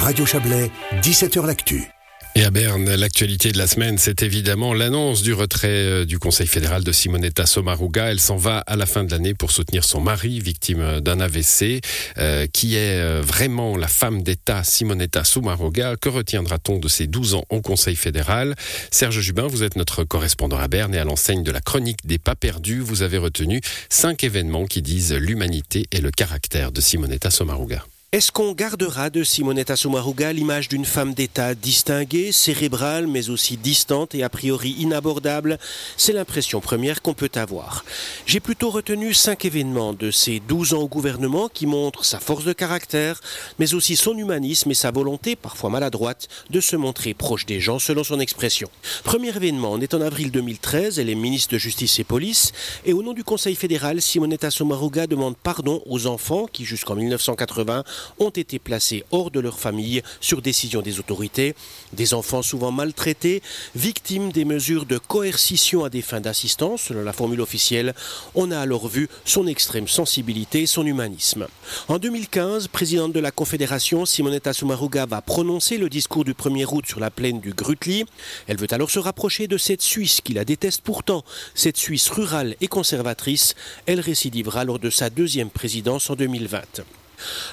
Radio Chablais, 17h L'actu. Et à Berne, l'actualité de la semaine, c'est évidemment l'annonce du retrait euh, du Conseil fédéral de Simonetta Sommaruga. Elle s'en va à la fin de l'année pour soutenir son mari, victime d'un AVC, euh, qui est euh, vraiment la femme d'État Simonetta Sommaruga. Que retiendra-t-on de ses 12 ans au Conseil fédéral? Serge Jubin, vous êtes notre correspondant à Berne et à l'enseigne de la chronique des pas perdus, vous avez retenu cinq événements qui disent l'humanité et le caractère de Simonetta Sommaruga. Est-ce qu'on gardera de Simonetta Sommaruga l'image d'une femme d'État distinguée, cérébrale, mais aussi distante et a priori inabordable? C'est l'impression première qu'on peut avoir. J'ai plutôt retenu cinq événements de ces 12 ans au gouvernement qui montrent sa force de caractère, mais aussi son humanisme et sa volonté, parfois maladroite, de se montrer proche des gens selon son expression. Premier événement, on est en avril 2013, elle est ministre de Justice et Police, et au nom du Conseil fédéral, Simonetta Sommaruga demande pardon aux enfants qui, jusqu'en 1980, ont été placés hors de leur famille sur décision des autorités, des enfants souvent maltraités, victimes des mesures de coercition à des fins d'assistance, selon la formule officielle. On a alors vu son extrême sensibilité et son humanisme. En 2015, présidente de la Confédération, Simonetta Sommaruga va prononcer le discours du 1er août sur la plaine du Grutli. Elle veut alors se rapprocher de cette Suisse qui la déteste pourtant, cette Suisse rurale et conservatrice. Elle récidivera lors de sa deuxième présidence en 2020.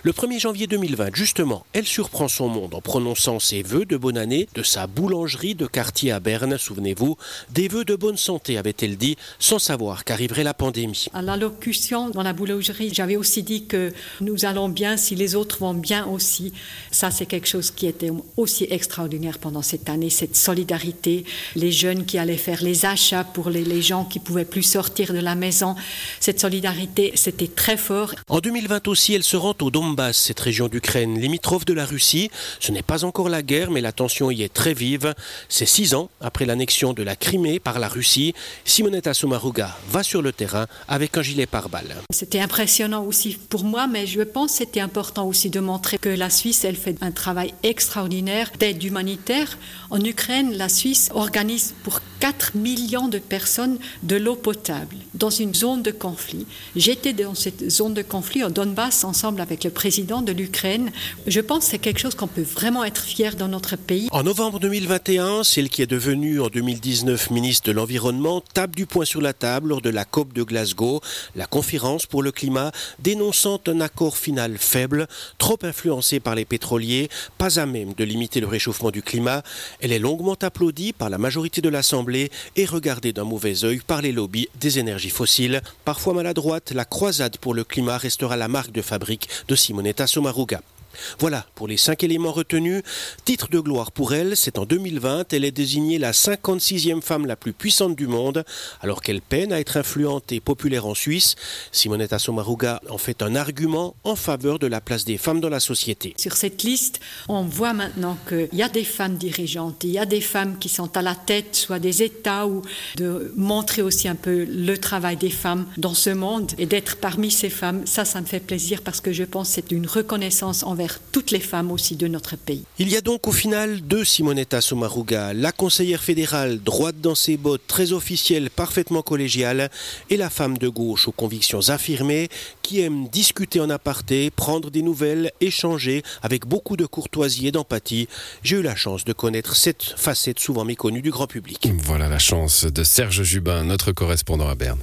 Le 1er janvier 2020, justement, elle surprend son monde en prononçant ses vœux de bonne année de sa boulangerie de quartier à Berne, souvenez-vous, des vœux de bonne santé, avait-elle dit, sans savoir qu'arriverait la pandémie. À l'allocution dans la boulangerie, j'avais aussi dit que nous allons bien si les autres vont bien aussi. Ça, c'est quelque chose qui était aussi extraordinaire pendant cette année, cette solidarité, les jeunes qui allaient faire les achats pour les, les gens qui pouvaient plus sortir de la maison. Cette solidarité, c'était très fort. En 2020 aussi, elle se rend au Donbass, cette région d'Ukraine limitrophe de la Russie. Ce n'est pas encore la guerre, mais la tension y est très vive. C'est six ans après l'annexion de la Crimée par la Russie. Simonetta Sommaruga va sur le terrain avec un gilet pare-balles. C'était impressionnant aussi pour moi, mais je pense que c'était important aussi de montrer que la Suisse, elle fait un travail extraordinaire d'aide humanitaire. En Ukraine, la Suisse organise pour 4 millions de personnes de l'eau potable dans une zone de conflit. J'étais dans cette zone de conflit au Donbass ensemble avec le président de l'Ukraine. Je pense que c'est quelque chose qu'on peut vraiment être fier dans notre pays. En novembre 2021, celle qui est devenue en 2019 ministre de l'Environnement tape du poing sur la table lors de la COP de Glasgow, la conférence pour le climat, dénonçant un accord final faible, trop influencé par les pétroliers, pas à même de limiter le réchauffement du climat. Elle est longuement applaudie par la majorité de l'Assemblée et regardée d'un mauvais œil par les lobbies des énergies fossiles. Parfois maladroite, la croisade pour le climat restera la marque de fabrique de Simonetta Sommaruga. Voilà pour les cinq éléments retenus. Titre de gloire pour elle, c'est en 2020, elle est désignée la 56e femme la plus puissante du monde, alors qu'elle peine à être influente et populaire en Suisse. Simonetta Sommaruga en fait un argument en faveur de la place des femmes dans la société. Sur cette liste, on voit maintenant qu'il y a des femmes dirigeantes, il y a des femmes qui sont à la tête, soit des États, ou de montrer aussi un peu le travail des femmes dans ce monde et d'être parmi ces femmes. Ça, ça me fait plaisir parce que je pense que c'est une reconnaissance envers toutes les femmes aussi de notre pays. Il y a donc au final deux Simonetta Sommaruga, la conseillère fédérale droite dans ses bottes, très officielle, parfaitement collégiale, et la femme de gauche aux convictions affirmées, qui aime discuter en aparté, prendre des nouvelles, échanger avec beaucoup de courtoisie et d'empathie. J'ai eu la chance de connaître cette facette souvent méconnue du grand public. Voilà la chance de Serge Jubin, notre correspondant à Berne.